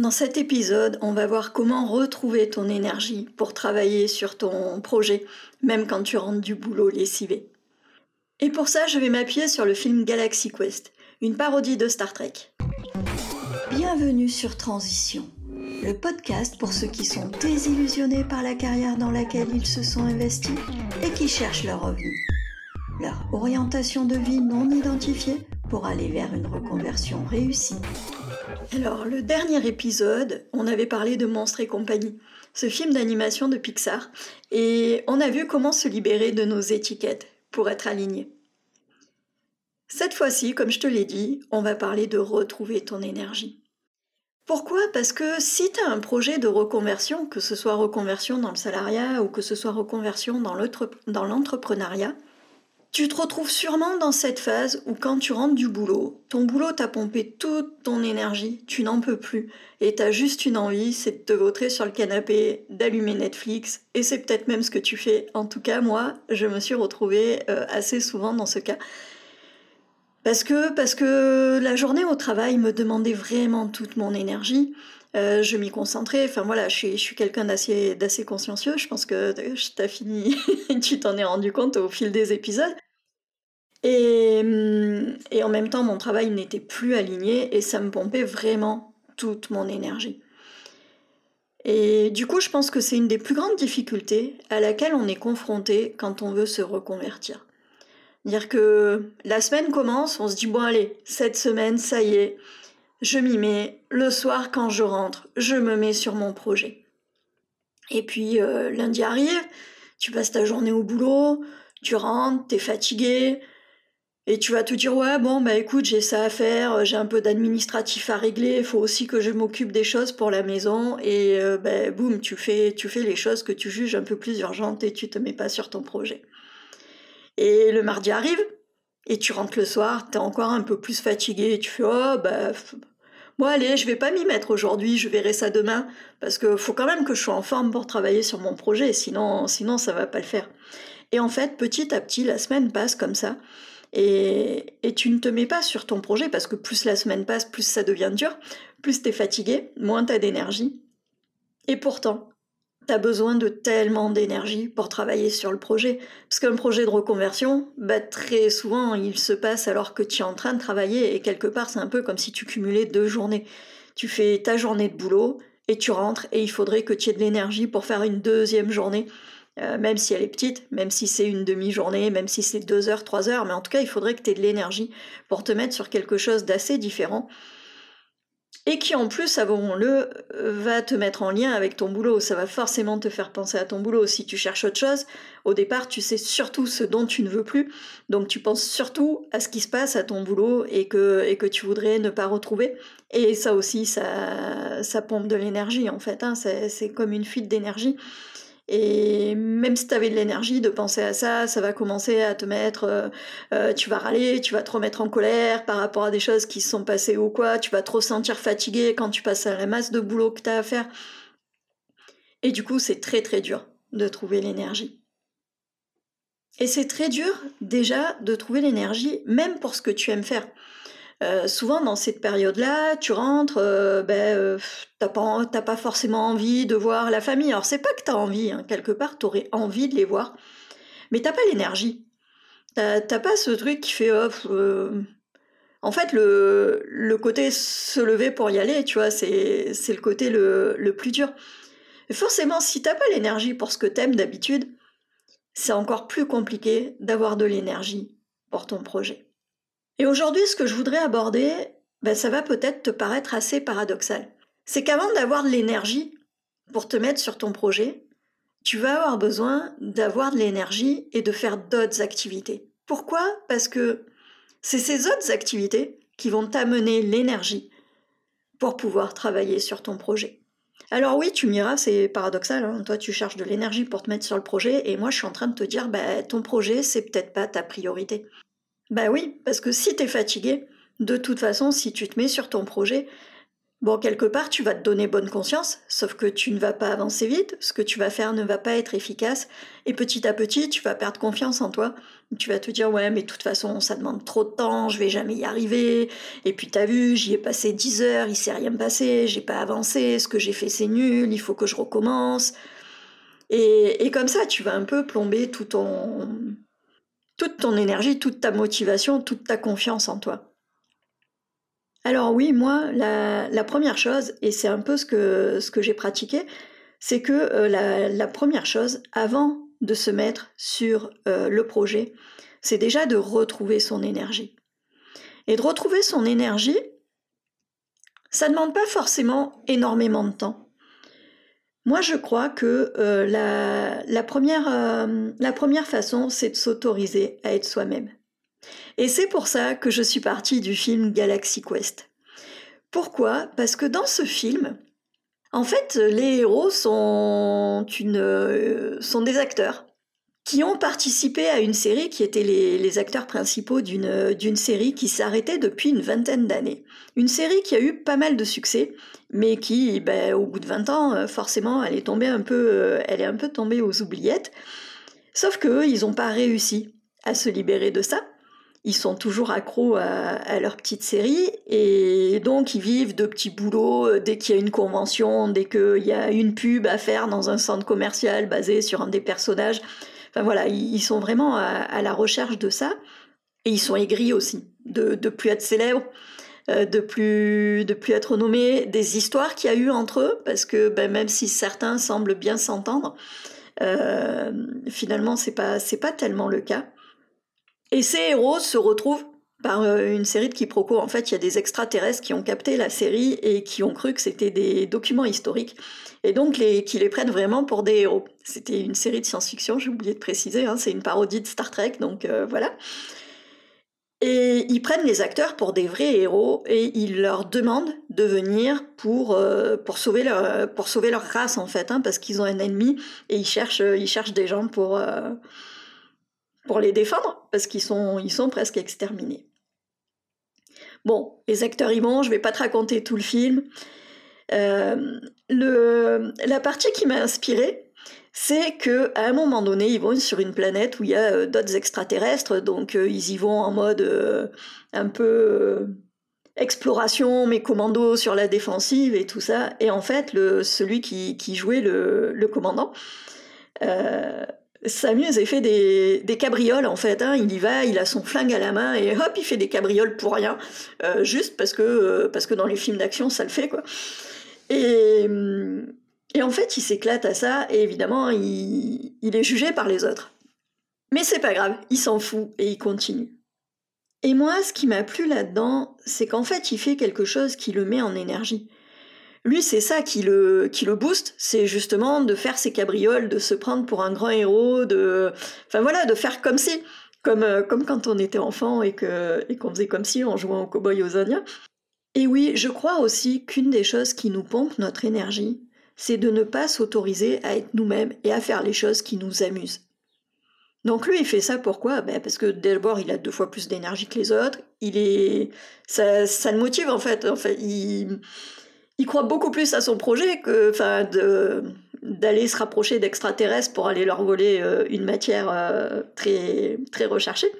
Dans cet épisode, on va voir comment retrouver ton énergie pour travailler sur ton projet, même quand tu rentres du boulot lessivé. Et pour ça, je vais m'appuyer sur le film Galaxy Quest, une parodie de Star Trek. Bienvenue sur Transition, le podcast pour ceux qui sont désillusionnés par la carrière dans laquelle ils se sont investis et qui cherchent leur revenu. Leur orientation de vie non identifiée pour aller vers une reconversion réussie. Alors, le dernier épisode, on avait parlé de Monstres et compagnie, ce film d'animation de Pixar, et on a vu comment se libérer de nos étiquettes pour être aligné. Cette fois-ci, comme je te l'ai dit, on va parler de retrouver ton énergie. Pourquoi? Parce que si tu as un projet de reconversion, que ce soit reconversion dans le salariat ou que ce soit reconversion dans l'entrepreneuriat, tu te retrouves sûrement dans cette phase où quand tu rentres du boulot, ton boulot t'a pompé toute ton énergie, tu n'en peux plus, et t'as juste une envie, c'est de te vautrer sur le canapé, d'allumer Netflix, et c'est peut-être même ce que tu fais. En tout cas, moi, je me suis retrouvée euh, assez souvent dans ce cas. Parce que, parce que la journée au travail me demandait vraiment toute mon énergie. Euh, je m'y concentrais. Enfin voilà, je suis, je quelqu'un d'assez, d'assez consciencieux. Je pense que t'as fini, tu t'en es rendu compte au fil des épisodes. Et, hum, et en même temps, mon travail n'était plus aligné et ça me pompait vraiment toute mon énergie. Et du coup, je pense que c'est une des plus grandes difficultés à laquelle on est confronté quand on veut se reconvertir. Dire que la semaine commence, on se dit bon allez, cette semaine, ça y est, je m'y mets. Le soir, quand je rentre, je me mets sur mon projet. Et puis euh, lundi arrive, tu passes ta journée au boulot, tu rentres, t'es fatigué, et tu vas te dire ouais bon bah écoute j'ai ça à faire, j'ai un peu d'administratif à régler, il faut aussi que je m'occupe des choses pour la maison et euh, bah, boum tu fais tu fais les choses que tu juges un peu plus urgentes et tu te mets pas sur ton projet. Et le mardi arrive et tu rentres le soir, t'es encore un peu plus fatigué, et tu fais oh bah Bon allez, je vais pas m'y mettre aujourd'hui, je verrai ça demain, parce que faut quand même que je sois en forme pour travailler sur mon projet, sinon, sinon ça va pas le faire. Et en fait, petit à petit, la semaine passe comme ça, et, tu ne te mets pas sur ton projet, parce que plus la semaine passe, plus ça devient dur, plus t'es fatigué, moins t'as d'énergie. Et pourtant, t'as besoin de tellement d'énergie pour travailler sur le projet. Parce qu'un projet de reconversion, bah, très souvent, il se passe alors que tu es en train de travailler et quelque part, c'est un peu comme si tu cumulais deux journées. Tu fais ta journée de boulot et tu rentres et il faudrait que tu aies de l'énergie pour faire une deuxième journée. Euh, même si elle est petite, même si c'est une demi-journée, même si c'est deux heures, trois heures, mais en tout cas, il faudrait que tu aies de l'énergie pour te mettre sur quelque chose d'assez différent et qui en plus, savons-le, va te mettre en lien avec ton boulot. Ça va forcément te faire penser à ton boulot. Si tu cherches autre chose, au départ, tu sais surtout ce dont tu ne veux plus. Donc tu penses surtout à ce qui se passe à ton boulot et que, et que tu voudrais ne pas retrouver. Et ça aussi, ça, ça pompe de l'énergie en fait. Hein. C'est comme une fuite d'énergie. Et même si tu avais de l'énergie de penser à ça, ça va commencer à te mettre, euh, euh, tu vas râler, tu vas te remettre en colère par rapport à des choses qui se sont passées ou quoi, tu vas trop sentir fatigué quand tu passes à la masse de boulot que tu as à faire. Et du coup, c'est très très dur de trouver l'énergie. Et c'est très dur déjà de trouver l'énergie, même pour ce que tu aimes faire. Euh, souvent dans cette période-là, tu rentres, euh, ben, euh, t'as pas, pas forcément envie de voir la famille. Alors c'est pas que t'as envie, hein. quelque part t'aurais envie de les voir, mais t'as pas l'énergie. T'as pas ce truc qui fait off. En fait, le, le côté se lever pour y aller, tu vois, c'est le côté le, le plus dur. Et forcément, si t'as pas l'énergie pour ce que t'aimes d'habitude, c'est encore plus compliqué d'avoir de l'énergie pour ton projet. Et aujourd'hui, ce que je voudrais aborder, ben, ça va peut-être te paraître assez paradoxal. C'est qu'avant d'avoir de l'énergie pour te mettre sur ton projet, tu vas avoir besoin d'avoir de l'énergie et de faire d'autres activités. Pourquoi? Parce que c'est ces autres activités qui vont t'amener l'énergie pour pouvoir travailler sur ton projet. Alors oui, tu m'iras, c'est paradoxal, hein. toi tu cherches de l'énergie pour te mettre sur le projet et moi je suis en train de te dire, ben, ton projet c'est peut-être pas ta priorité. Bah oui, parce que si tu es fatigué, de toute façon, si tu te mets sur ton projet, Bon, quelque part, tu vas te donner bonne conscience, sauf que tu ne vas pas avancer vite, ce que tu vas faire ne va pas être efficace, et petit à petit, tu vas perdre confiance en toi. Tu vas te dire, ouais, mais de toute façon, ça demande trop de temps, je vais jamais y arriver, et puis t'as vu, j'y ai passé 10 heures, il s'est rien passé, j'ai pas avancé, ce que j'ai fait c'est nul, il faut que je recommence. Et, et comme ça, tu vas un peu plomber tout ton, toute ton énergie, toute ta motivation, toute ta confiance en toi. Alors oui, moi, la, première chose, et c'est un peu ce que, j'ai pratiqué, c'est que euh, la, première chose, avant de se mettre sur euh, le projet, c'est déjà de retrouver son énergie. Et de retrouver son énergie, ça ne demande pas forcément énormément de temps. Moi, je crois que euh, la, première, la première façon, c'est de s'autoriser à être soi-même. Et c'est pour ça que je suis partie du film Galaxy Quest. Pourquoi? Parce que dans ce film, en fait, les héros sont, sont des acteurs qui ont participé à une série qui étaient les, acteurs principaux d'une série qui s'arrêtait depuis une vingtaine d'années. Une série qui a eu pas mal de succès, mais qui, ben, au bout de 20 ans, forcément, elle est tombée un peu, elle est un peu tombée aux oubliettes. Sauf qu'eux, ils n'ont pas réussi à se libérer de ça ils sont toujours accros à, leur petite série et donc ils vivent de petits boulots euh, dès qu'il y a une convention, dès qu'il y a une pub à faire dans un centre commercial basé sur un des personnages. Enfin voilà, ils sont vraiment à, la recherche de ça et ils sont aigris aussi de, plus être célèbres, euh, de plus de plus être nommés, des histoires qu'il y a eu entre eux parce que ben, même si certains semblent bien s'entendre, euh, finalement c'est pas c'est pas tellement le cas. Et ces héros se retrouvent par euh, une série de quiproquos. En fait, il y a des extraterrestres qui ont capté la série et qui ont cru que c'était des documents historiques, et donc les, qui les prennent vraiment pour des héros. C'était une série de science-fiction, j'ai oublié de préciser, hein, c'est une parodie de Star Trek, donc euh, voilà. Et ils prennent les acteurs pour des vrais héros et ils leur demandent de venir pour, euh, pour, sauver, leur, pour sauver leur race, en fait, hein, parce qu'ils ont un ennemi et ils cherchent, ils cherchent des gens pour pour les défendre, parce qu'ils sont, ils sont presque exterminés. Bon, les acteurs y vont, je vais pas te raconter tout le film. Euh, le, la partie qui m'a inspirée, c'est que à un moment donné, ils vont sur une planète où il y a euh, d'autres extraterrestres, donc euh, ils y vont en mode un peu exploration, mais commando sur la défensive et tout ça. Et en fait, le, celui qui, qui jouait le, le commandant, s'amuse et fait des, des, cabrioles en fait. Hein. Il y va, il a son flingue à la main et hop, il fait des cabrioles pour rien, euh, juste parce que, euh, parce que dans les films d'action, ça le fait quoi. Et, et en fait, il s'éclate à ça et évidemment, il, il est jugé par les autres. Mais c'est pas grave, il s'en fout et il continue. Et moi, ce qui m'a plu là-dedans, c'est qu'en fait, il fait quelque chose qui le met en énergie. Lui, c'est ça qui le, qui le booste, c'est justement de faire ses cabrioles, de se prendre pour un grand héros, de, enfin voilà, de faire comme si, comme, euh, comme quand on était enfant et que et qu'on faisait comme si en jouant au cowboy aux Indiens. Et oui, je crois aussi qu'une des choses qui nous pompe notre énergie, c'est de ne pas s'autoriser à être nous-mêmes et à faire les choses qui nous amusent. Donc lui, il fait ça pourquoi? Ben Parce que d'abord, il a deux fois plus d'énergie que les autres. Il est, ça, ça le motive en fait. En fait, il, il croit beaucoup plus à son projet que enfin, d'aller se rapprocher d'extraterrestres pour aller leur voler euh, une matière euh, très, très recherchée.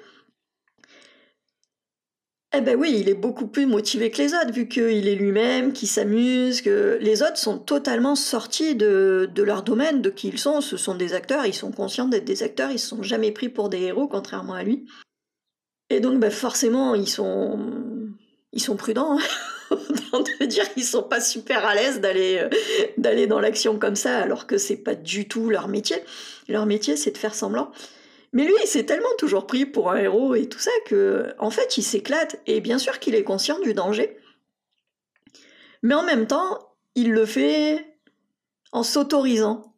Eh ben oui, il est beaucoup plus motivé que les autres, vu qu'il est lui-même, qu'il s'amuse, que les autres sont totalement sortis de, leur domaine, de qui ils sont. Ce sont des acteurs, ils sont conscients d'être des acteurs, ils ne sont jamais pris pour des héros, contrairement à lui. Et donc, ben forcément, ils sont, ils sont prudents. Hein. De dire qu'ils sont pas super à l'aise d'aller euh, d'aller dans l'action comme ça alors que c'est pas du tout leur métier. Leur métier c'est de faire semblant. Mais lui, il s'est tellement toujours pris pour un héros et tout ça que en fait, il s'éclate et bien sûr qu'il est conscient du danger. Mais en même temps, il le fait en s'autorisant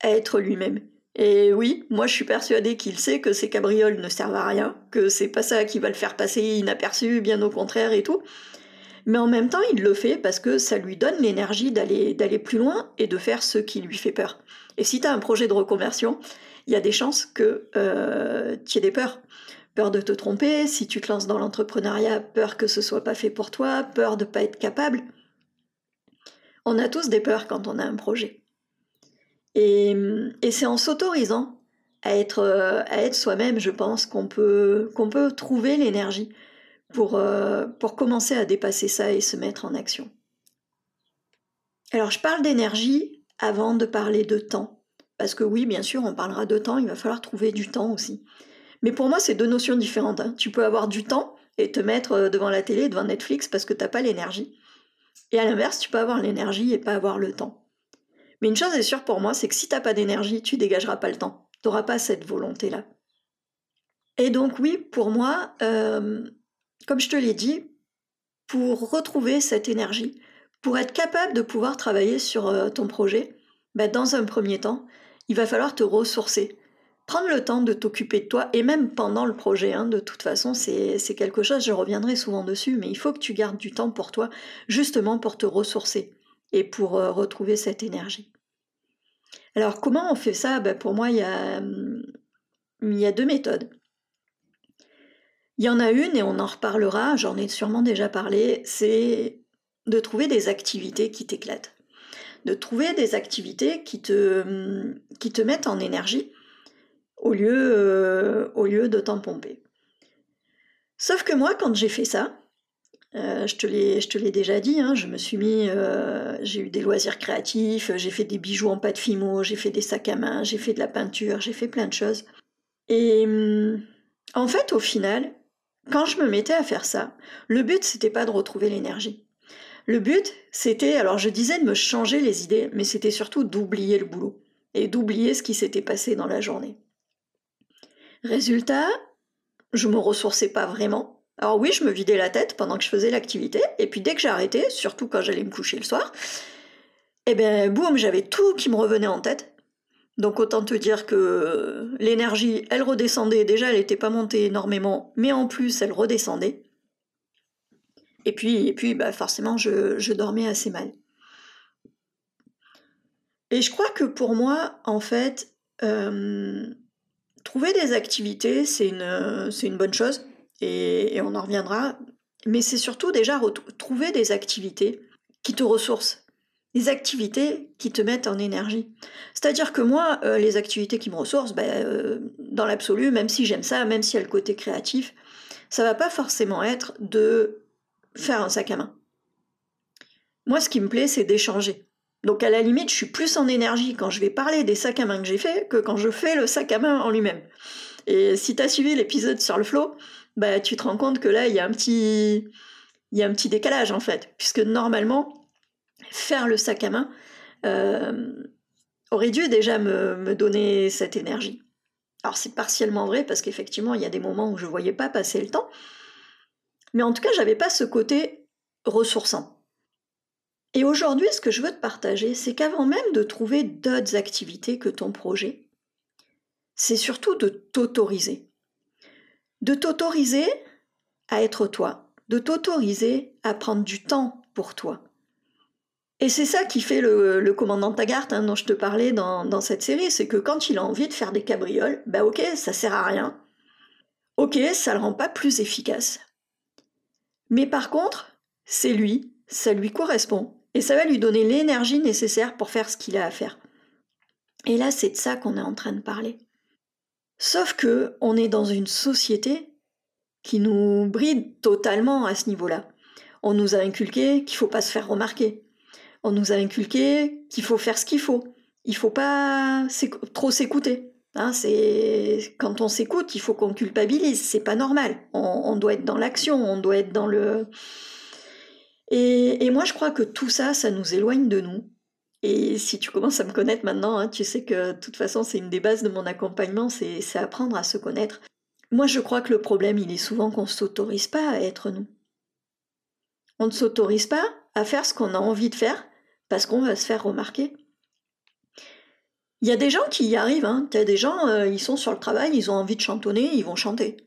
à être lui-même. Et oui, moi je suis persuadée qu'il sait que ces cabrioles ne servent à rien, que c'est pas ça qui va le faire passer inaperçu, bien au contraire et tout mais en même temps, il le fait parce que ça lui donne l'énergie d'aller, plus loin et de faire ce qui lui fait peur. Et si tu as un projet de reconversion, il y a des chances que euh, tu aies des peurs. Peur de te tromper, si tu te lances dans l'entrepreneuriat, peur que ce soit pas fait pour toi, peur de pas être capable. On a tous des peurs quand on a un projet. Et, c'est en s'autorisant à être, soi-même, je pense, qu'on qu'on peut trouver l'énergie pour, euh, pour commencer à dépasser ça et se mettre en action. Alors je parle d'énergie avant de parler de temps. Parce que oui, bien sûr, on parlera de temps, il va falloir trouver du temps aussi. Mais pour moi, c'est deux notions différentes. Hein. Tu peux avoir du temps et te mettre euh, devant la télé, devant Netflix, parce que tu n'as pas l'énergie. Et à l'inverse, tu peux avoir l'énergie et pas avoir le temps. Mais une chose est sûre pour moi, c'est que si tu n'as pas d'énergie, tu dégageras pas le temps. Tu n'auras pas cette volonté-là. Et donc oui, pour moi, euh, comme je te l'ai dit, pour retrouver cette énergie, pour être capable de pouvoir travailler sur euh, ton projet, ben, dans un premier temps, il va falloir te ressourcer. Prendre le temps de t'occuper de toi, et même pendant le projet, hein, de toute façon, c'est quelque chose, je reviendrai souvent dessus, mais il faut que tu gardes du temps pour toi, justement pour te ressourcer et pour euh, retrouver cette énergie. Alors comment on fait ça? Ben, Pour moi, il y, a, hum, il y a deux méthodes. Il y en a une, et on en reparlera, j'en ai sûrement déjà parlé, c'est de trouver des activités qui t'éclatent. De trouver des activités qui te, qui te mettent en énergie au lieu, euh, au lieu de t'en pomper. Sauf que moi, quand j'ai fait ça, euh, je te l'ai déjà dit, hein, je me suis mis, euh, j'ai eu des loisirs créatifs, j'ai fait des bijoux en pâte fimo, j'ai fait des sacs à main, j'ai fait de la peinture, j'ai fait plein de choses. Et hum, en fait, au final, quand je me mettais à faire ça, le but c'était pas de retrouver l'énergie. Le but c'était, alors je disais de me changer les idées, mais c'était surtout d'oublier le boulot et d'oublier ce qui s'était passé dans la journée. Résultat, je me ressourçais pas vraiment. Alors oui, je me vidais la tête pendant que je faisais l'activité, et puis dès que j'arrêtais, surtout quand j'allais me coucher le soir, eh ben boum, j'avais tout qui me revenait en tête, donc autant te dire que l'énergie, elle redescendait. Déjà, elle n'était pas montée énormément, mais en plus, elle redescendait. Et puis, et puis bah forcément, je, dormais assez mal. Et je crois que pour moi, en fait, euh, trouver des activités, c'est une, bonne chose, et, et, on en reviendra. Mais c'est surtout déjà trouver des activités qui te ressourcent, des activités qui te mettent en énergie. C'est-à-dire que moi, euh, les activités qui me ressourcent, ben, euh, dans l'absolu, même si j'aime ça, même s'il y a le côté créatif, ça va pas forcément être de faire un sac à main. Moi, ce qui me plaît, c'est d'échanger. Donc à la limite, je suis plus en énergie quand je vais parler des sacs à main que j'ai fait que quand je fais le sac à main en lui-même. Et si tu as suivi l'épisode sur le flow, bah, tu te rends compte que là, il y a un petit, il y a un petit décalage en fait, puisque normalement, faire le sac à main euh, aurait dû déjà me, donner cette énergie. Alors c'est partiellement vrai parce qu'effectivement il y a des moments où je ne voyais pas passer le temps, mais en tout cas j'avais pas ce côté ressourçant. Et aujourd'hui ce que je veux te partager, c'est qu'avant même de trouver d'autres activités que ton projet, c'est surtout de t'autoriser. De t'autoriser à être toi, de t'autoriser à prendre du temps pour toi, et c'est ça qui fait le, commandant Taggart hein, dont je te parlais dans, cette série, c'est que quand il a envie de faire des cabrioles, bah ok, ça sert à rien. Ok, ça le rend pas plus efficace. Mais par contre, c'est lui, ça lui correspond, et ça va lui donner l'énergie nécessaire pour faire ce qu'il a à faire. Et là, c'est de ça qu'on est en train de parler. Sauf que on est dans une société qui nous bride totalement à ce niveau-là. On nous a inculqué qu'il faut pas se faire remarquer, on nous a inculqué qu'il faut faire ce qu'il faut. Il faut pas trop s'écouter. Hein, c'est quand on s'écoute, il faut qu'on culpabilise. C'est pas normal. On, doit être dans l'action, on doit être dans le. Et, moi, je crois que tout ça, ça nous éloigne de nous. Et si tu commences à me connaître maintenant, hein, tu sais que de toute façon, c'est une des bases de mon accompagnement, c'est apprendre à se connaître. Moi, je crois que le problème, il est souvent qu'on ne s'autorise pas à être nous. On ne s'autorise pas à faire ce qu'on a envie de faire parce qu'on va se faire remarquer. Il y a des gens qui y arrivent, hein. tu as des gens, euh, ils sont sur le travail, ils ont envie de chantonner, ils vont chanter.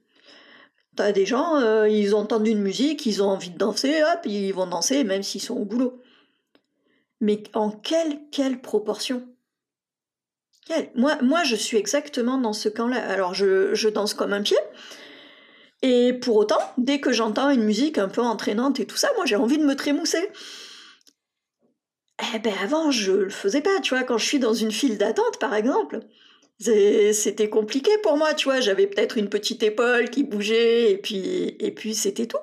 Tu as des gens, euh, ils ont entendu une musique, ils ont envie de danser, hop, ils vont danser même s'ils sont au boulot. Mais en quelle, quelle proportion? Moi, moi, je suis exactement dans ce camp-là. Alors, je, je danse comme un pied, et pour autant, dès que j'entends une musique un peu entraînante et tout ça, moi j'ai envie de me trémousser. Eh ben avant, je le faisais pas, tu vois, quand je suis dans une file d'attente, par exemple. C'était compliqué pour moi, tu vois, j'avais peut-être une petite épaule qui bougeait, et puis, et puis c'était tout.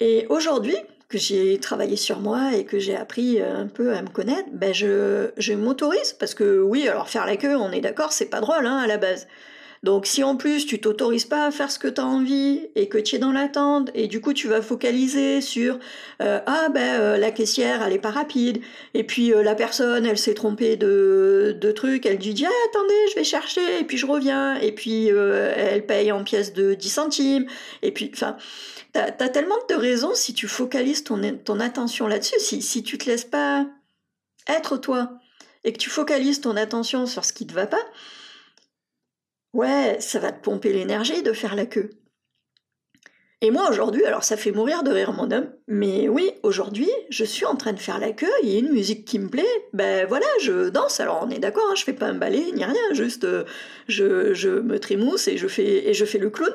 Et aujourd'hui, que j'ai travaillé sur moi et que j'ai appris euh, un peu à me connaître, ben je, je m'autorise, parce que oui, alors faire la queue, on est d'accord, c'est pas drôle hein, à la base. Donc si en plus tu t'autorises pas à faire ce que tu as envie et que tu es dans l'attente et du coup tu vas focaliser sur euh, ah ben euh, la caissière elle est pas rapide et puis euh, la personne elle s'est trompée de, de trucs, elle dit ah, attendez je vais chercher et puis je reviens et puis elle paye en pièces de 10 centimes et puis enfin t'as as tellement de raisons si tu focalises ton, ton attention là-dessus, si, si tu te laisses pas être toi et que tu focalises ton attention sur ce qui te va pas, Ouais, ça va te pomper l'énergie de faire la queue. Et moi aujourd'hui, alors ça fait mourir de rire mon homme, mais oui, aujourd'hui, je suis en train de faire la queue, il y a une musique qui me plaît, ben voilà, je danse, alors on est d'accord, hein, je fais pas un ballet ni rien, juste euh, je, me trémousse et je fais, et je fais le clown.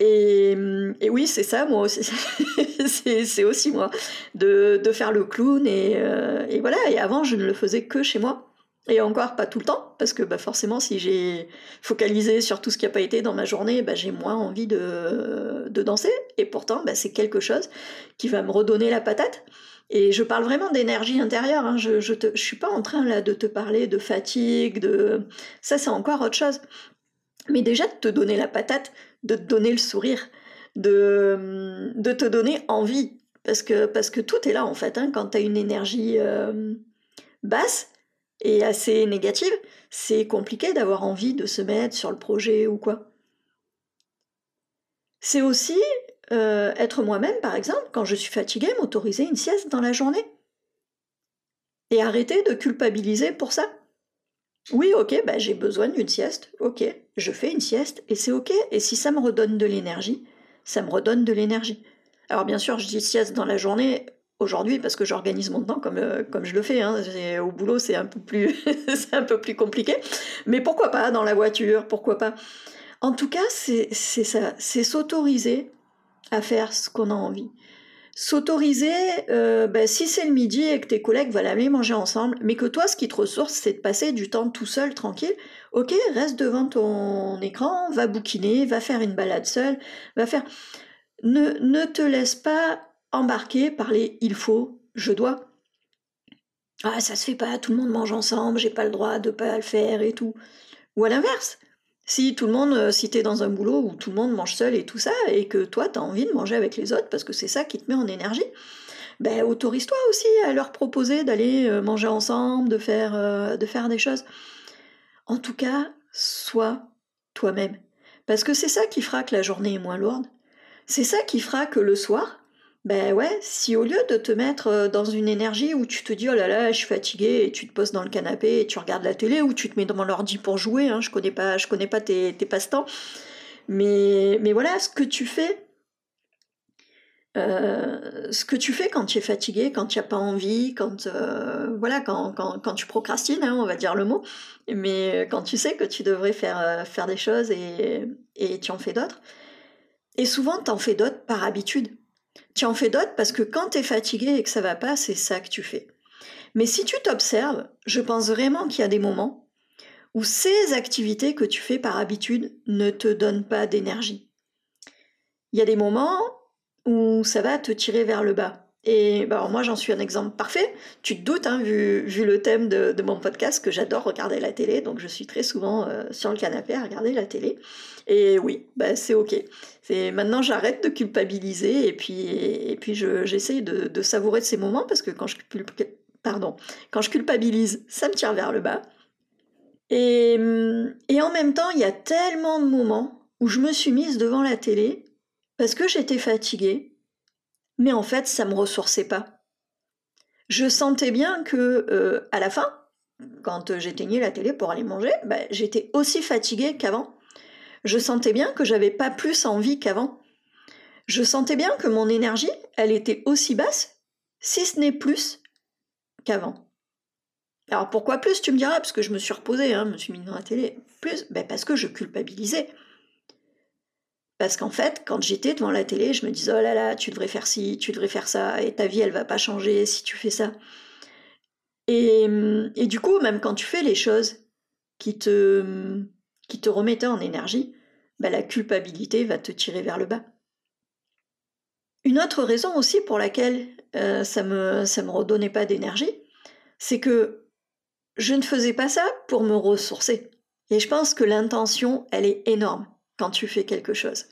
Et, et oui, c'est ça, moi aussi, c'est aussi moi, de, de, faire le clown, et, euh, et voilà, et avant je ne le faisais que chez moi. Et encore pas tout le temps, parce que bah, forcément, si j'ai focalisé sur tout ce qui n'a pas été dans ma journée, bah, j'ai moins envie de, de, danser. Et pourtant, bah, c'est quelque chose qui va me redonner la patate. Et je parle vraiment d'énergie intérieure. Hein. Je ne je, suis pas en train là de te parler de fatigue, de ça, c'est encore autre chose. Mais déjà de te donner la patate, de te donner le sourire, de, de te donner envie. Parce que, parce que tout est là en fait. Hein. Quand tu as une énergie euh, basse, et assez négative, c'est compliqué d'avoir envie de se mettre sur le projet ou quoi. C'est aussi euh, être moi-même, par exemple, quand je suis fatiguée, m'autoriser une sieste dans la journée. Et arrêter de culpabiliser pour ça. Oui, ok, bah, j'ai besoin d'une sieste, ok, je fais une sieste et c'est ok. Et si ça me redonne de l'énergie, ça me redonne de l'énergie. Alors bien sûr, je dis sieste dans la journée, aujourd'hui parce que j'organise mon temps comme, euh, comme je le fais. Hein. Au boulot, c'est un, peu plus c'est un peu plus compliqué. Mais pourquoi pas dans la voiture Pourquoi pas En tout cas, c'est ça. C'est s'autoriser à faire ce qu'on a envie. S'autoriser, euh, ben, si c'est le midi et que tes collègues veulent aller manger ensemble, mais que toi, ce qui te ressource, c'est de passer du temps tout seul, tranquille, ok, reste devant ton écran, va bouquiner, va faire une balade seule, va faire... Ne, ne te laisse pas embarqué par les il faut, je dois. Ah, ça se fait pas, tout le monde mange ensemble, j'ai pas le droit de pas le faire et tout. Ou à l'inverse, si tout le monde, euh, si t'es dans un boulot où tout le monde mange seul et tout ça, et que toi t'as envie de manger avec les autres parce que c'est ça qui te met en énergie, ben autorise-toi aussi à leur proposer d'aller euh, manger ensemble, de faire, euh, de faire des choses. En tout cas, sois toi-même. Parce que c'est ça qui fera que la journée est moins lourde. C'est ça qui fera que le soir, ben ouais, si au lieu de te mettre euh, dans une énergie où tu te dis oh là là, je suis fatigué et tu te poses dans le canapé et tu regardes la télé ou tu te mets devant l'ordi pour jouer, hein, je connais pas, je connais pas tes, passe-temps, mais, mais voilà, ce que tu fais, euh, ce que tu fais quand tu es fatigué, quand tu n'as pas envie, quand euh, voilà, quand, quand, tu procrastines, hein, on va dire le mot, mais quand tu sais que tu devrais faire, faire des choses et, et tu en fais d'autres. Et souvent, tu en fais d'autres par habitude. Tu en fais d'autres parce que quand tu es fatigué et que ça va pas, c'est ça que tu fais. Mais si tu t'observes, je pense vraiment qu'il y a des moments où ces activités que tu fais par habitude ne te donnent pas d'énergie. Il y a des moments où ça va te tirer vers le bas. Et bah, moi, j'en suis un exemple parfait. Tu te doutes, hein, vu, vu, le thème de, mon podcast, que j'adore regarder la télé. Donc, je suis très souvent euh, sur le canapé à regarder la télé. Et oui, bah, c'est OK. C'est Maintenant, j'arrête de culpabiliser et puis, et, puis j'essaye de, de, savourer de ces moments parce que quand je, pardon, quand je culpabilise, ça me tire vers le bas. Et, et en même temps, il y a tellement de moments où je me suis mise devant la télé parce que j'étais fatiguée mais en fait, ça me ressourçait pas. Je sentais bien que euh, à la fin, quand j'éteignais la télé pour aller manger, bah, j'étais aussi fatiguée qu'avant. Je sentais bien que j'avais pas plus envie qu'avant. Je sentais bien que mon énergie, elle était aussi basse, si ce n'est plus qu'avant. Alors pourquoi plus, tu me diras, parce que je me suis reposée, hein, je me suis mis dans la télé. Plus, ben parce que je culpabilisais. Parce qu'en fait, quand j'étais devant la télé, je me disais oh là là, tu devrais faire ci, tu devrais faire ça, et ta vie elle va pas changer si tu fais ça. Et, et du coup, même quand tu fais les choses qui te, qui te remettaient en énergie, bah, la culpabilité va te tirer vers le bas. Une autre raison aussi pour laquelle euh, ça me ça me redonnait pas d'énergie, c'est que je ne faisais pas ça pour me ressourcer. Et je pense que l'intention, elle est énorme quand tu fais quelque chose.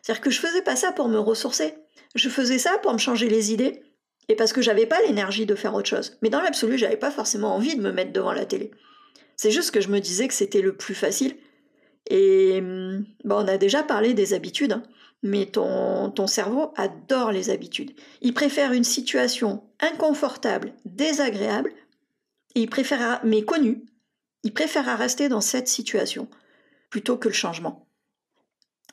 C'est-à-dire que je faisais pas ça pour me ressourcer. Je faisais ça pour me changer les idées et parce que j'avais pas l'énergie de faire autre chose. Mais dans l'absolu, j'avais pas forcément envie de me mettre devant la télé. C'est juste que je me disais que c'était le plus facile. Et hum, bon, on a déjà parlé des habitudes. Hein mais ton, ton cerveau adore les habitudes. Il préfère une situation inconfortable, désagréable, et il préfère, mais connue, il préfère rester dans cette situation plutôt que le changement.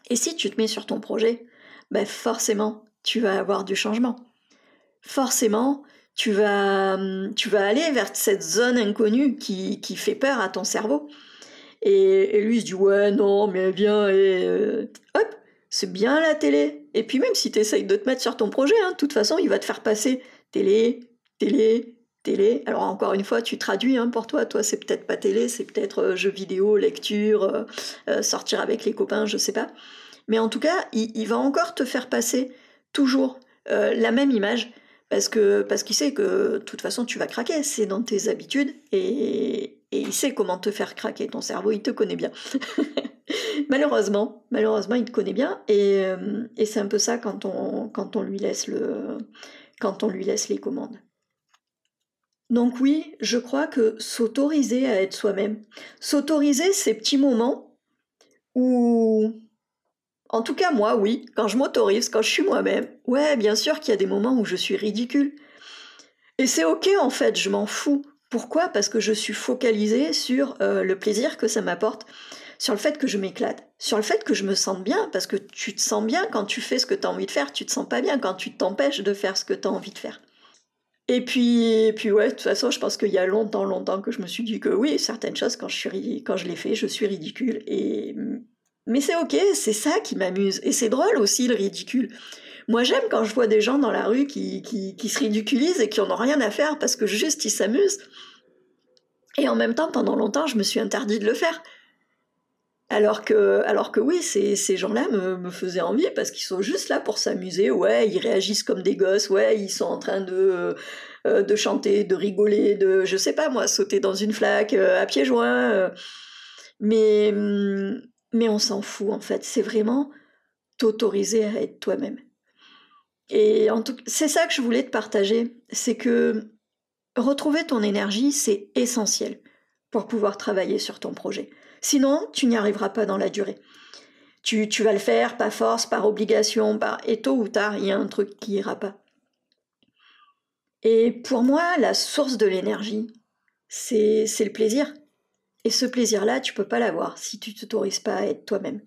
Et si tu te mets sur ton projet, ben forcément, tu vas avoir du changement. Forcément, tu vas, tu vas aller vers cette zone inconnue qui, qui fait peur à ton cerveau. Et, lui, il se dit Ouais, non, mais viens, et euh, hop, c'est bien la télé. Et puis même si tu essayes de te mettre sur ton projet, hein, de toute façon, il va te faire passer télé, télé, télé. Alors encore une fois, tu traduis hein, pour toi. Toi, c'est peut-être pas télé, c'est peut-être euh, jeux vidéo, lecture, euh, euh, sortir avec les copains, je sais pas. Mais en tout cas, il, va encore te faire passer toujours la même image parce que parce qu'il sait que de toute façon tu vas craquer, c'est dans tes habitudes et, et il sait comment te faire craquer. Ton cerveau, il te connaît bien. malheureusement, malheureusement, il te connaît bien euh, et, c'est un peu ça quand on, lui laisse quand on lui laisse les commandes. Donc oui, je crois que s'autoriser à être soi-même, s'autoriser ces petits moments où, en tout cas moi, oui, quand je m'autorise, quand je suis moi-même, ouais, bien sûr qu'il y a des moments où je suis ridicule. Et c'est ok en fait, je m'en fous. Pourquoi? Parce que je suis focalisée sur euh, le plaisir que ça m'apporte, sur le fait que je m'éclate, sur le fait que je me sente bien, parce que tu te sens bien quand tu fais ce que tu as envie de faire, tu te sens pas bien quand tu t'empêches de faire ce que tu as envie de faire. Et puis, puis ouais, de toute façon, je pense qu'il y a longtemps, longtemps que je me suis dit que oui, certaines choses, quand je, suis, quand je les fais, je suis ridicule. Et... Mais c'est ok, c'est ça qui m'amuse. Et c'est drôle aussi, le ridicule. Moi, j'aime quand je vois des gens dans la rue qui, qui, se ridiculisent et qui n'en ont rien à faire parce que juste ils s'amusent. Et en même temps, pendant longtemps, je me suis interdit de le faire. Alors que, alors que oui, ces, ces gens-là me, me, faisaient envie parce qu'ils sont juste là pour s'amuser. Ouais, ils réagissent comme des gosses. Ouais, ils sont en train de, euh, de chanter, de rigoler, de, je sais pas moi, sauter dans une flaque euh, à pieds joints. Euh. Mais, mais on s'en fout en fait. C'est vraiment t'autoriser à être toi-même. Et en tout c'est ça que je voulais te partager, c'est que retrouver ton énergie, c'est essentiel pour pouvoir travailler sur ton projet. Sinon, tu n'y arriveras pas dans la durée. Tu, tu, vas le faire par force, par obligation, par... et tôt ou tard, il y a un truc qui ira pas. Et pour moi, la source de l'énergie, c'est le plaisir. Et ce plaisir-là, tu peux pas l'avoir si tu t'autorises pas à être toi-même.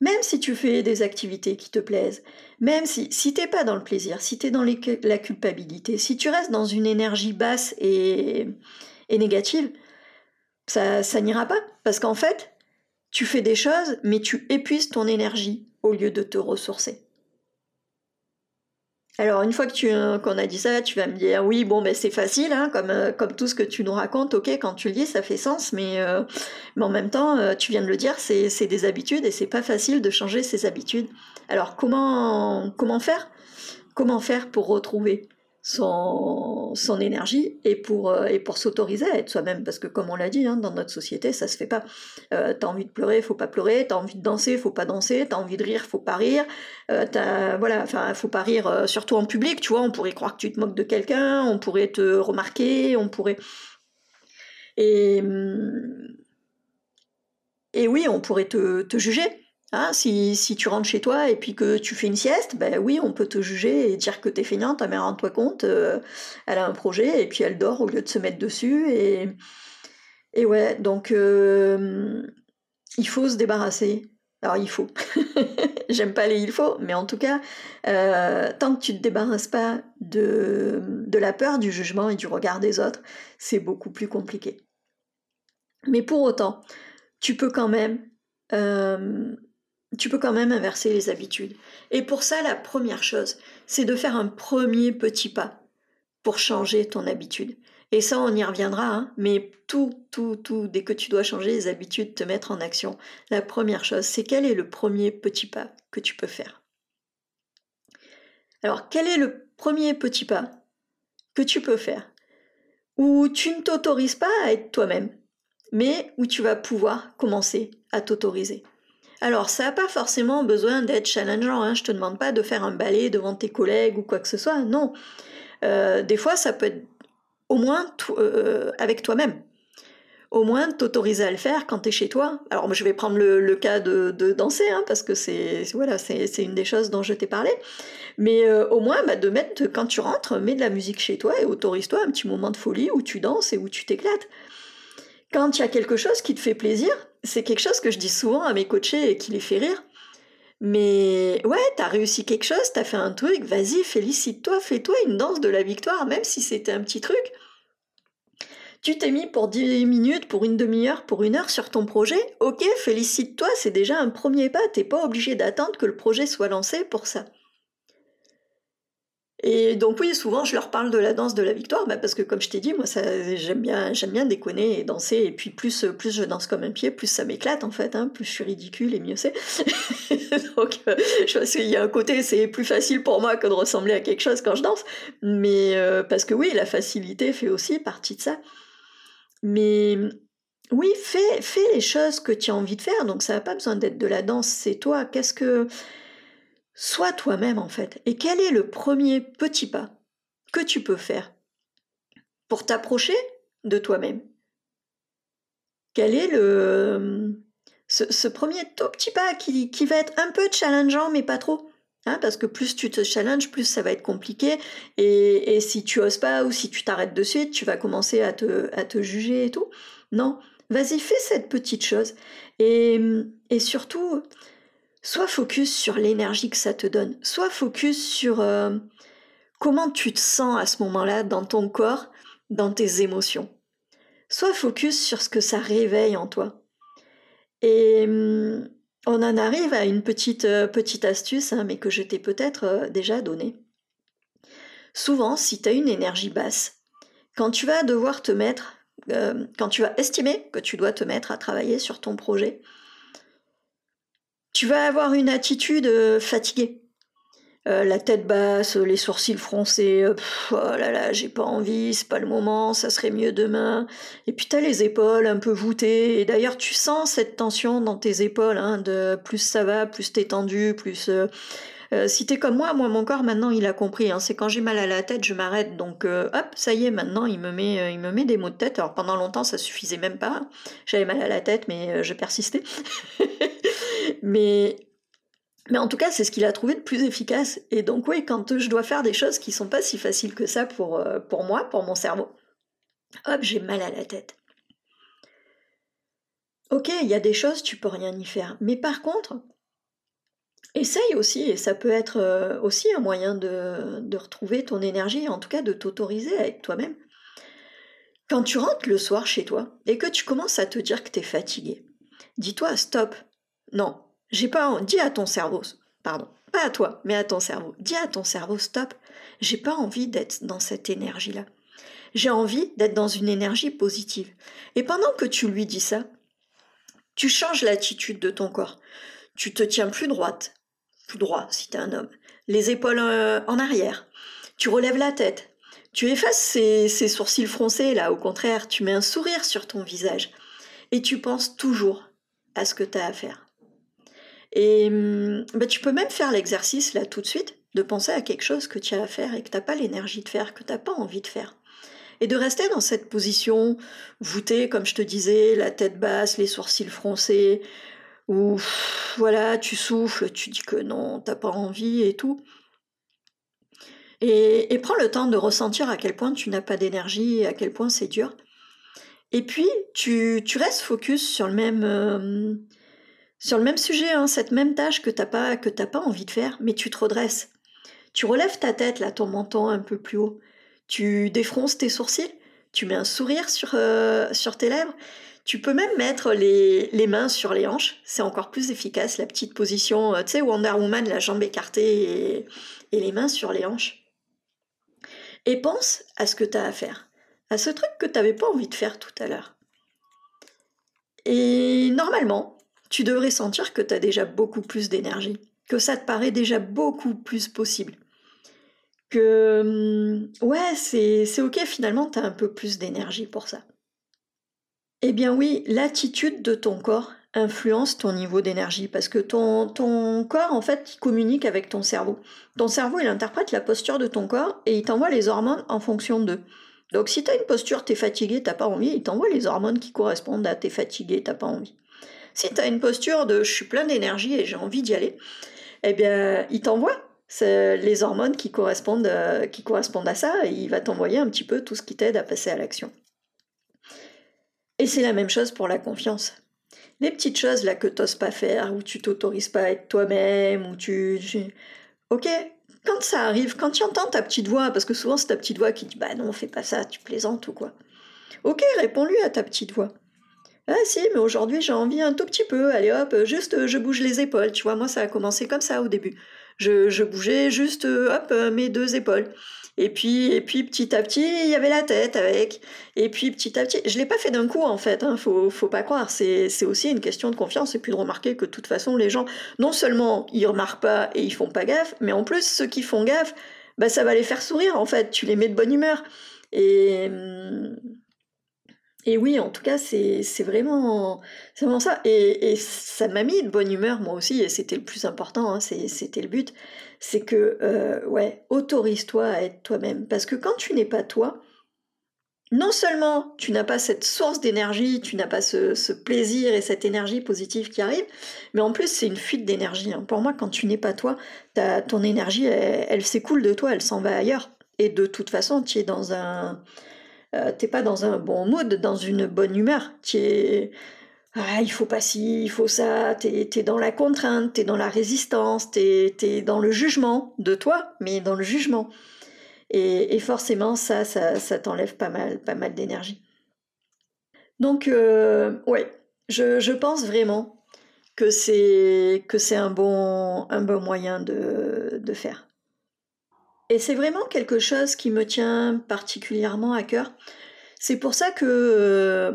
Même si tu fais des activités qui te plaisent, même si, si t'es pas dans le plaisir, si tu es dans la culpabilité, si tu restes dans une énergie basse et, négative, ça, ça n'ira pas. Parce qu'en fait, tu fais des choses, mais tu épuises ton énergie au lieu de te ressourcer. Alors une fois que tu qu'on a dit ça, tu vas me dire oui bon ben c'est facile hein, comme euh, comme tout ce que tu nous racontes, ok quand tu le dis ça fait sens, mais euh, mais en même temps euh, tu viens de le dire c'est c'est des habitudes et c'est pas facile de changer ses habitudes. Alors comment comment faire? Comment faire pour retrouver? Son, son énergie et pour, euh, pour s'autoriser à être soi-même. Parce que comme on l'a dit, hein, dans notre société, ça se fait pas. Euh, t'as envie de pleurer, faut pas pleurer. T'as envie de danser, faut pas danser. T'as envie de rire, faut pas rire. Euh, t'as, voilà, enfin, faut pas rire, euh, surtout en public, tu vois. On pourrait croire que tu te moques de quelqu'un, on pourrait te remarquer, on pourrait. Et, hum, et oui, on pourrait te, te juger. Hein, si, tu rentres chez toi et puis que tu fais une sieste, ben oui, on peut te juger et dire que t'es feignante, ta mère rends-toi compte, euh, elle a un projet et puis elle dort au lieu de se mettre dessus. Et, ouais, donc euh, il faut se débarrasser. Alors il faut. J'aime pas les il faut, mais en tout cas, euh, tant que tu te débarrasses pas de la peur, du jugement et du regard des autres, c'est beaucoup plus compliqué. Mais pour autant, tu peux quand même tu peux quand même inverser les habitudes. Et pour ça, la première chose, c'est de faire un premier petit pas pour changer ton habitude. Et ça, on y reviendra, hein, mais tout, tout, tout, dès que tu dois changer les habitudes, te mettre en action, la première chose, c'est quel est le premier petit pas que tu peux faire? Alors, quel est le premier petit pas que tu peux faire? Où tu ne t'autorises pas à être toi-même, mais où tu vas pouvoir commencer à t'autoriser alors, ça n'a pas forcément besoin d'être challengeant. Hein. Je te demande pas de faire un ballet devant tes collègues ou quoi que ce soit. Non. Euh, des fois, ça peut être au moins euh, avec toi-même. Au moins t'autoriser à le faire quand tu es chez toi. Alors, je vais prendre le, cas de, danser, hein, parce que c'est voilà, c'est une des choses dont je t'ai parlé. Mais euh, au moins, bah, de mettre, quand tu rentres, mets de la musique chez toi et autorise-toi un petit moment de folie où tu danses et où tu t'éclates. Quand il y a quelque chose qui te fait plaisir, c'est quelque chose que je dis souvent à mes coachés et qui les fait rire. Mais ouais, t'as réussi quelque chose, t'as fait un truc, vas-y, félicite-toi, fais-toi une danse de la victoire, même si c'était un petit truc. Tu t'es mis pour 10 minutes, pour une demi-heure, pour une heure sur ton projet, ok, félicite-toi, c'est déjà un premier pas, t'es pas obligé d'attendre que le projet soit lancé pour ça. Et donc oui, souvent je leur parle de la danse de la victoire, bah, parce que comme je t'ai dit, moi j'aime bien, j'aime bien déconner et danser, et puis plus, plus je danse comme un pied, plus ça m'éclate en fait, hein, plus je suis ridicule et mieux c'est. donc euh, je pense qu'il y a un côté, c'est plus facile pour moi que de ressembler à quelque chose quand je danse, mais euh, parce que oui, la facilité fait aussi partie de ça. Mais oui, fais, fais les choses que tu as envie de faire, donc ça n'a pas besoin d'être de la danse, c'est toi. Qu'est-ce que Sois toi-même en fait. Et quel est le premier petit pas que tu peux faire pour t'approcher de toi-même? Quel est le ce, premier tout petit pas qui, va être un peu challengeant mais pas trop hein, parce que plus tu te challenges, plus ça va être compliqué. Et, si tu oses pas ou si tu t'arrêtes de suite, tu vas commencer à te, à te juger et tout. Non, vas-y, fais cette petite chose. Et, et surtout, Sois focus sur l'énergie que ça te donne. Sois focus sur euh, comment tu te sens à ce moment-là dans ton corps, dans tes émotions. Sois focus sur ce que ça réveille en toi. Et hum, on en arrive à une petite, euh, astuce, hein, mais que je t'ai peut-être euh, déjà donnée. Souvent, si tu as une énergie basse, quand tu vas devoir te mettre, quand tu vas estimer que tu dois te mettre à travailler sur ton projet, tu vas avoir une attitude euh, fatiguée. Euh, la tête basse, les sourcils froncés, euh, oh là là, j'ai pas envie, c'est pas le moment, ça serait mieux demain. Et puis t'as les épaules un peu voûtées, et d'ailleurs tu sens cette tension dans tes épaules, hein, de plus ça va, plus t'es tendu, plus... si t'es comme moi, moi mon corps maintenant il a compris, hein, c'est quand j'ai mal à la tête je m'arrête, donc hop, ça y est, maintenant il me, met, il me met des maux de tête. Alors pendant longtemps ça suffisait même pas, j'avais mal à la tête mais je persistais. Mais, mais en tout cas, c'est ce qu'il a trouvé de plus efficace. Et donc, oui, quand je dois faire des choses qui sont pas si faciles que ça pour, euh, pour moi, pour mon cerveau, hop, j'ai mal à la tête. Ok, il y a des choses, tu peux rien y faire. Mais par contre, essaye aussi, et ça peut être euh, aussi un moyen de, de retrouver ton énergie, en tout cas de t'autoriser être toi-même. Quand tu rentres le soir chez toi et que tu commences à te dire que tu es fatigué, dis-toi stop. Non, j'ai pas dis à ton cerveau, pardon, pas à toi, mais à ton cerveau. Dis à ton cerveau stop. J'ai pas envie d'être dans cette énergie-là. J'ai envie d'être dans une énergie positive. Et pendant que tu lui dis ça, tu changes l'attitude de ton corps. Tu te tiens plus droite, plus droit si tu es un homme, les épaules euh, en arrière. Tu relèves la tête. Tu effaces ces, sourcils froncés là, au contraire, tu mets un sourire sur ton visage. Et tu penses toujours à ce que tu as à faire. Et hum, bah, tu peux même faire l'exercice là tout de suite, de penser à quelque chose que tu as à faire et que tu n'as pas l'énergie de faire, que tu n'as pas envie de faire. Et de rester dans cette position voûtée, comme je te disais, la tête basse, les sourcils froncés, où voilà, tu souffles, tu dis que non, t'as pas envie et tout. Et, prends le temps de ressentir à quel point tu n'as pas d'énergie et à quel point c'est dur. Et puis, tu, restes focus sur le même, euh, sur le même sujet, hein, cette même tâche que tu n'as pas, que pas envie de faire, mais tu te redresses. Tu relèves ta tête, là, ton menton un peu plus haut. Tu défronces tes sourcils, tu mets un sourire sur, euh, sur tes lèvres, Tu peux même mettre les, les mains sur les hanches, c'est encore plus efficace, la petite position, tu sais, Wonder Woman, la jambe écartée et, et les mains sur les hanches. Et pense à ce que tu as à faire, à ce truc que tu n'avais pas envie de faire tout à l'heure. Et normalement, tu devrais sentir que tu as déjà beaucoup plus d'énergie, que ça te paraît déjà beaucoup plus possible. Que hum, ouais, c'est ok, finalement, tu as un peu plus d'énergie pour ça. Eh bien oui, l'attitude de ton corps influence ton niveau d'énergie parce que ton, ton corps, en fait, il communique avec ton cerveau. Ton cerveau, il interprète la posture de ton corps et il t'envoie les hormones en fonction d'eux. Donc si tu as une posture, tu es fatigué, t'as pas envie, il t'envoie les hormones qui correspondent à t'es fatigué, t'as pas envie. Si tu as une posture de je suis plein d'énergie et j'ai envie d'y aller, eh bien, il t'envoie les hormones qui correspondent, euh, à ça et il va t'envoyer un petit peu tout ce qui t'aide à passer à l'action. Et c'est la même chose pour la confiance. Les petites choses là que t'oses pas faire, ou tu t'autorises pas à être toi-même, ou tu... Ok, quand ça arrive, quand tu entends ta petite voix, parce que souvent c'est ta petite voix qui dit bah non, fais pas ça, tu plaisantes ou quoi. Ok, réponds-lui à ta petite voix. Ah si, mais aujourd'hui j'ai envie un tout petit peu, allez hop, juste je bouge les épaules, tu vois, moi ça a commencé comme ça au début. Je, bougeais juste hop mes deux épaules. Et puis, et puis petit à petit, il y avait la tête avec. Et puis petit à petit, je l'ai pas fait d'un coup en fait. Hein, faut, faut pas croire. C'est, aussi une question de confiance et puis de remarquer que de toute façon les gens, non seulement ils remarquent pas et ils font pas gaffe, mais en plus ceux qui font gaffe, bah ça va les faire sourire en fait. Tu les mets de bonne humeur. Et hum, et oui, en tout cas, c'est vraiment, vraiment ça. Et, et ça m'a mis de bonne humeur, moi aussi, et c'était le plus important, hein, c'était le but. C'est que, euh, ouais, autorise-toi à être toi-même. Parce que quand tu n'es pas toi, non seulement tu n'as pas cette source d'énergie, tu n'as pas ce, plaisir et cette énergie positive qui arrive, mais en plus c'est une fuite d'énergie. Hein. Pour moi, quand tu n'es pas toi, ton énergie, elle s'écoule de toi, elle s'en va ailleurs. Et de toute façon, tu es dans un euh, t'es pas dans un bon mood, dans une bonne humeur. Es ah, il faut pas ci, il faut ça, tu es, dans la contrainte, tu es dans la résistance, tu es, dans le jugement de toi, mais dans le jugement. Et, forcément, ça, ça, t'enlève pas mal, pas mal d'énergie. Donc, euh, ouais, je, pense vraiment que c'est que c'est un bon, un bon moyen de faire. Et c'est vraiment quelque chose qui me tient particulièrement à cœur. C'est pour ça que euh,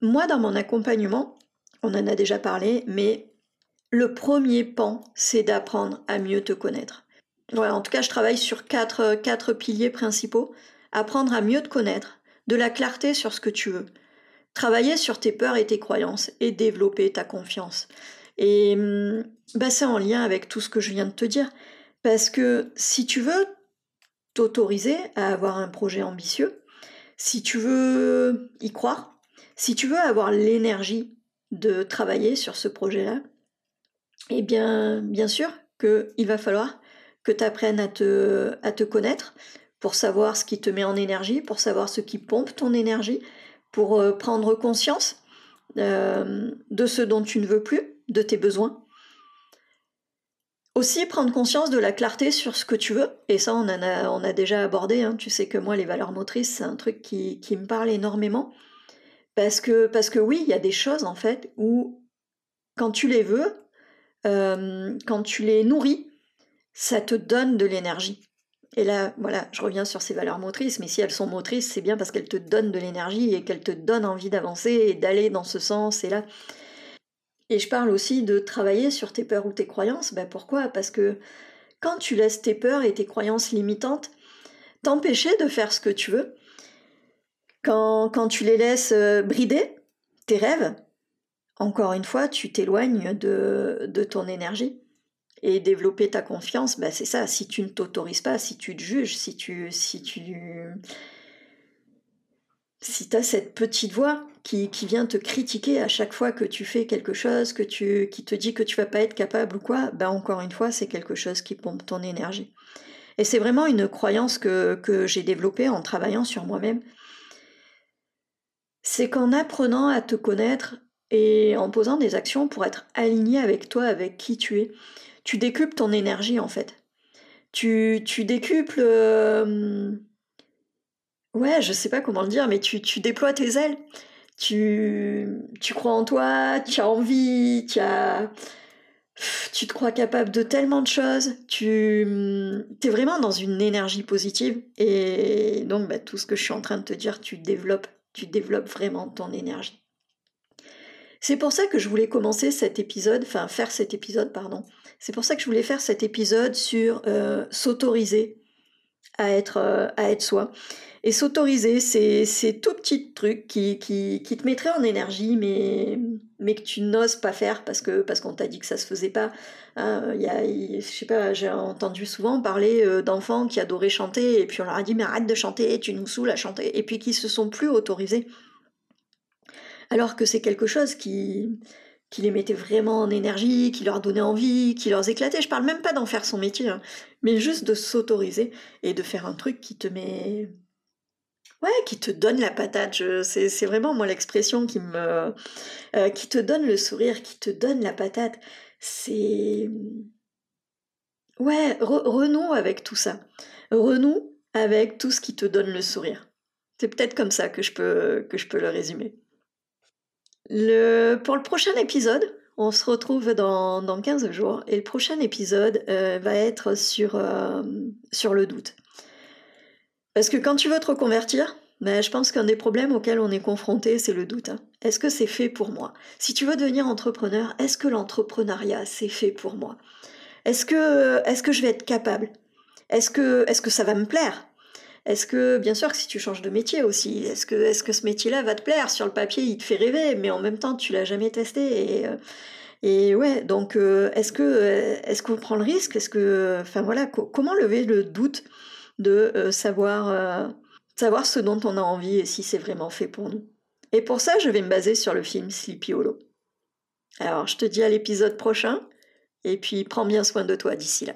moi, dans mon accompagnement, on en a déjà parlé, mais le premier pan, c'est d'apprendre à mieux te connaître. en tout cas, je travaille sur quatre, quatre piliers principaux. Apprendre à mieux te connaître, de la clarté sur ce que tu veux, travailler sur tes peurs et tes croyances et développer ta confiance. Et hum, bah, c'est en lien avec tout ce que je viens de te dire. Parce que si tu veux t'autoriser à avoir un projet ambitieux, si tu veux y croire, si tu veux avoir l'énergie de travailler sur ce projet-là, eh bien, bien sûr qu'il va falloir que tu apprennes à te, connaître pour savoir ce qui te met en énergie, pour savoir ce qui pompe ton énergie, pour euh, prendre conscience euh, de ce dont tu ne veux plus, de tes besoins, aussi prendre conscience de la clarté sur ce que tu veux, et ça on, en a, on a déjà abordé, hein. tu sais que moi les valeurs motrices c'est un truc qui, me parle énormément, parce que, parce que oui, il y a des choses en fait où quand tu les veux, euh, quand tu les nourris, ça te donne de l'énergie. Et là, voilà, je reviens sur ces valeurs motrices, mais si elles sont motrices, c'est bien parce qu'elles te donnent de l'énergie et qu'elles te donnent envie d'avancer et d'aller dans ce sens. Et là, et je parle aussi de travailler sur tes peurs ou tes croyances. Ben pourquoi? Parce que quand tu laisses tes peurs et tes croyances limitantes t'empêcher de faire ce que tu veux, quand, tu les laisses euh, brider, tes rêves, encore une fois, tu t'éloignes de, de ton énergie. Et développer ta confiance, ben c'est ça. Si tu ne t'autorises pas, si tu te juges, si tu, si tu, si tu as cette petite voix qui, vient te critiquer à chaque fois que tu fais quelque chose, que tu, qui te dit que tu vas pas être capable ou quoi, ben encore une fois, c'est quelque chose qui pompe ton énergie. Et c'est vraiment une croyance que, que j'ai développée en travaillant sur moi-même. C'est qu'en apprenant à te connaître et en posant des actions pour être aligné avec toi, avec qui tu es, tu décuples ton énergie en fait. Tu, tu décuples... Euh, Ouais, je sais pas comment le dire, mais tu, tu déploies tes ailes. tu, tu crois en toi, tu as envie, tu as tu te crois capable de tellement de choses, tu es vraiment dans une énergie positive et donc bah, tout ce que je suis en train de te dire, tu développes, tu développes vraiment ton énergie. C'est pour ça que je voulais commencer cet épisode, enfin faire cet épisode, pardon. C'est pour ça que je voulais faire cet épisode sur euh, s'autoriser à être, euh, à être soi. Et s'autoriser, c'est ces tout petits trucs qui, qui, qui, te mettraient en énergie, mais, mais que tu n'oses pas faire parce que parce qu'on t'a dit que ça se faisait pas. Hein, y a, je sais pas, j'ai entendu souvent parler euh, d'enfants qui adoraient chanter, et puis on leur a dit mais arrête de chanter, tu nous saoules à chanter, et puis qui se sont plus autorisés. Alors que c'est quelque chose qui, qui les mettait vraiment en énergie, qui leur donnait envie, qui leur éclatait. Je parle même pas d'en faire son métier, hein, mais juste de s'autoriser et de faire un truc qui te met Ouais, qui te donne la patate. C'est vraiment moi l'expression qui me, euh, qui te donne le sourire, qui te donne la patate. C'est ouais, renoue avec tout ça. Renoue avec tout ce qui te donne le sourire. C'est peut-être comme ça que je peux que je peux le résumer. Le, pour le prochain épisode, on se retrouve dans, dans 15 jours et le prochain épisode euh, va être sur, euh, sur le doute. Parce que quand tu veux te reconvertir, ben, je pense qu'un des problèmes auxquels on est confronté, c'est le doute. Hein. Est-ce que c'est fait pour moi? Si tu veux devenir entrepreneur, est-ce que l'entrepreneuriat, c'est fait pour moi? Est-ce que, est que je vais être capable? Est-ce que, est que ça va me plaire? Est-ce que, bien sûr, que si tu changes de métier aussi, est-ce que, est que ce métier-là va te plaire? Sur le papier, il te fait rêver, mais en même temps, tu l'as jamais testé. Et, euh, ouais, donc, euh, est-ce est-ce qu'on prend le risque? Est-ce que, enfin voilà, comment lever le doute? De euh, savoir, euh, savoir ce dont on a envie et si c'est vraiment fait pour nous. Et pour ça, je vais me baser sur le film Sleepy Hollow. Alors, je te dis à l'épisode prochain, et puis prends bien soin de toi d'ici là.